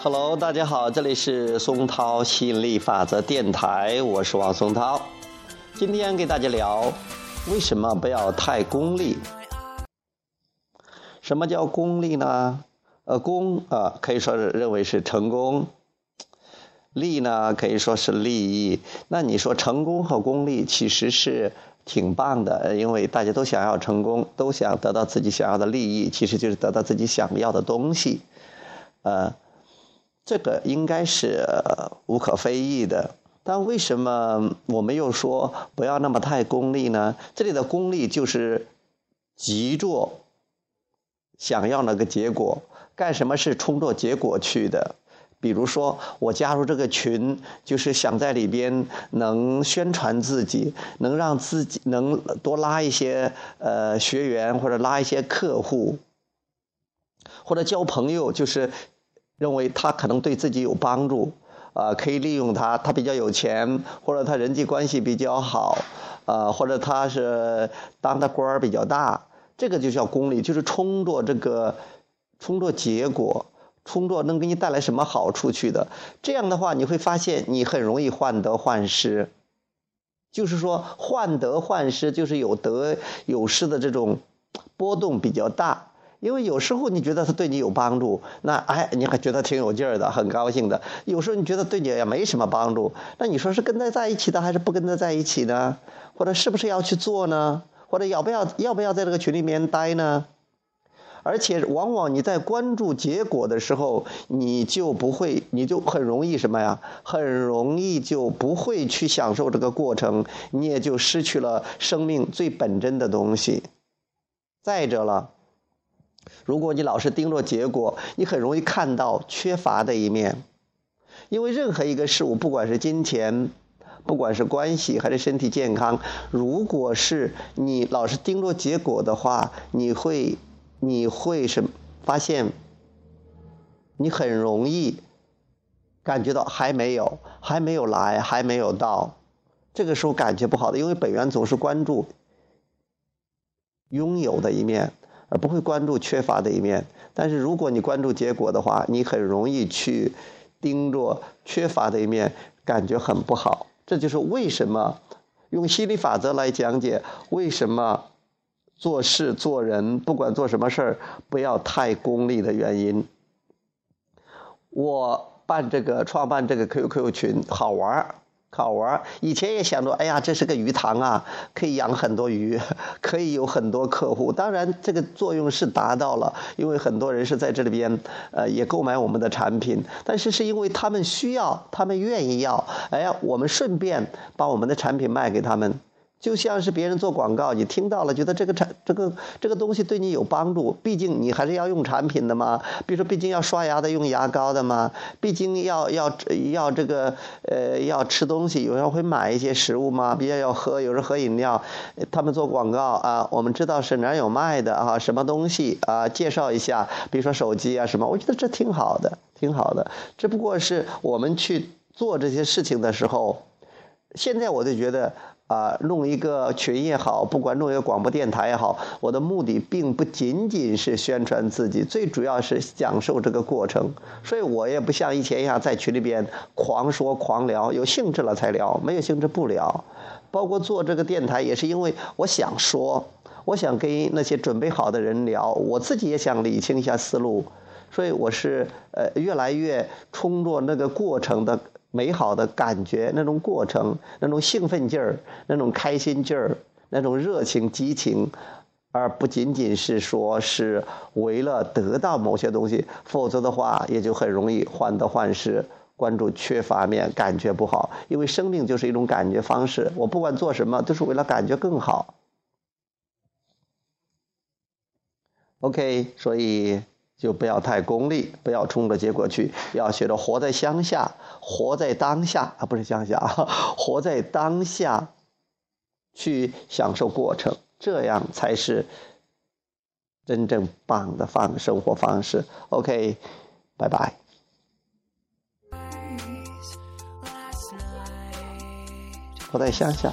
Hello，大家好，这里是松涛吸引力法则电台，我是王松涛。今天给大家聊，为什么不要太功利？什么叫功利呢？呃，功啊，可以说是认为是成功；利呢，可以说是利益。那你说成功和功利其实是挺棒的，因为大家都想要成功，都想得到自己想要的利益，其实就是得到自己想要的东西。呃。这个应该是无可非议的，但为什么我们又说不要那么太功利呢？这里的功利就是急着想要那个结果，干什么是冲着结果去的？比如说，我加入这个群，就是想在里边能宣传自己，能让自己能多拉一些呃学员，或者拉一些客户，或者交朋友，就是。认为他可能对自己有帮助，啊，可以利用他，他比较有钱，或者他人际关系比较好，啊，或者他是当的官儿比较大，这个就叫功利，就是冲着这个，冲着结果，冲着能给你带来什么好处去的。这样的话，你会发现你很容易患得患失，就是说患得患失，就是有得有失的这种波动比较大。因为有时候你觉得他对你有帮助，那哎，你还觉得挺有劲儿的，很高兴的。有时候你觉得对你也没什么帮助，那你说是跟他在一起的，还是不跟他在一起呢？或者是不是要去做呢？或者要不要要不要在这个群里面待呢？而且往往你在关注结果的时候，你就不会，你就很容易什么呀？很容易就不会去享受这个过程，你也就失去了生命最本真的东西。再者了。如果你老是盯着结果，你很容易看到缺乏的一面。因为任何一个事物，不管是金钱，不管是关系，还是身体健康，如果是你老是盯着结果的话，你会，你会是发现，你很容易感觉到还没有，还没有来，还没有到。这个时候感觉不好的，因为本源总是关注拥有的一面。而不会关注缺乏的一面，但是如果你关注结果的话，你很容易去盯着缺乏的一面，感觉很不好。这就是为什么用心理法则来讲解为什么做事做人，不管做什么事儿，不要太功利的原因。我办这个创办这个 QQ 群好玩儿。好玩以前也想着，哎呀，这是个鱼塘啊，可以养很多鱼，可以有很多客户。当然，这个作用是达到了，因为很多人是在这里边，呃，也购买我们的产品。但是是因为他们需要，他们愿意要，哎呀，我们顺便把我们的产品卖给他们。就像是别人做广告，你听到了，觉得这个产这个这个东西对你有帮助，毕竟你还是要用产品的嘛。比如说，毕竟要刷牙的用牙膏的嘛，毕竟要要要这个呃要吃东西，有人会买一些食物嘛，比较要喝，有人喝饮料，他们做广告啊，我们知道是哪有卖的啊，什么东西啊，介绍一下，比如说手机啊什么，我觉得这挺好的，挺好的。只不过是我们去做这些事情的时候，现在我就觉得。啊，弄一个群也好，不管弄一个广播电台也好，我的目的并不仅仅是宣传自己，最主要是享受这个过程。所以我也不像以前一样在群里边狂说狂聊，有兴致了才聊，没有兴致不聊。包括做这个电台，也是因为我想说，我想跟那些准备好的人聊，我自己也想理清一下思路。所以我是呃越来越冲着那个过程的。美好的感觉，那种过程，那种兴奋劲儿，那种开心劲儿，那种热情激情，而不仅仅是说是为了得到某些东西，否则的话也就很容易患得患失，关注缺乏面，感觉不好。因为生命就是一种感觉方式，我不管做什么都是为了感觉更好。OK，所以。就不要太功利，不要冲着结果去，要学着活在当下，活在当下啊，不是乡下啊，活在当下，去享受过程，这样才是真正棒的方生活方式。OK，拜拜。活在乡下。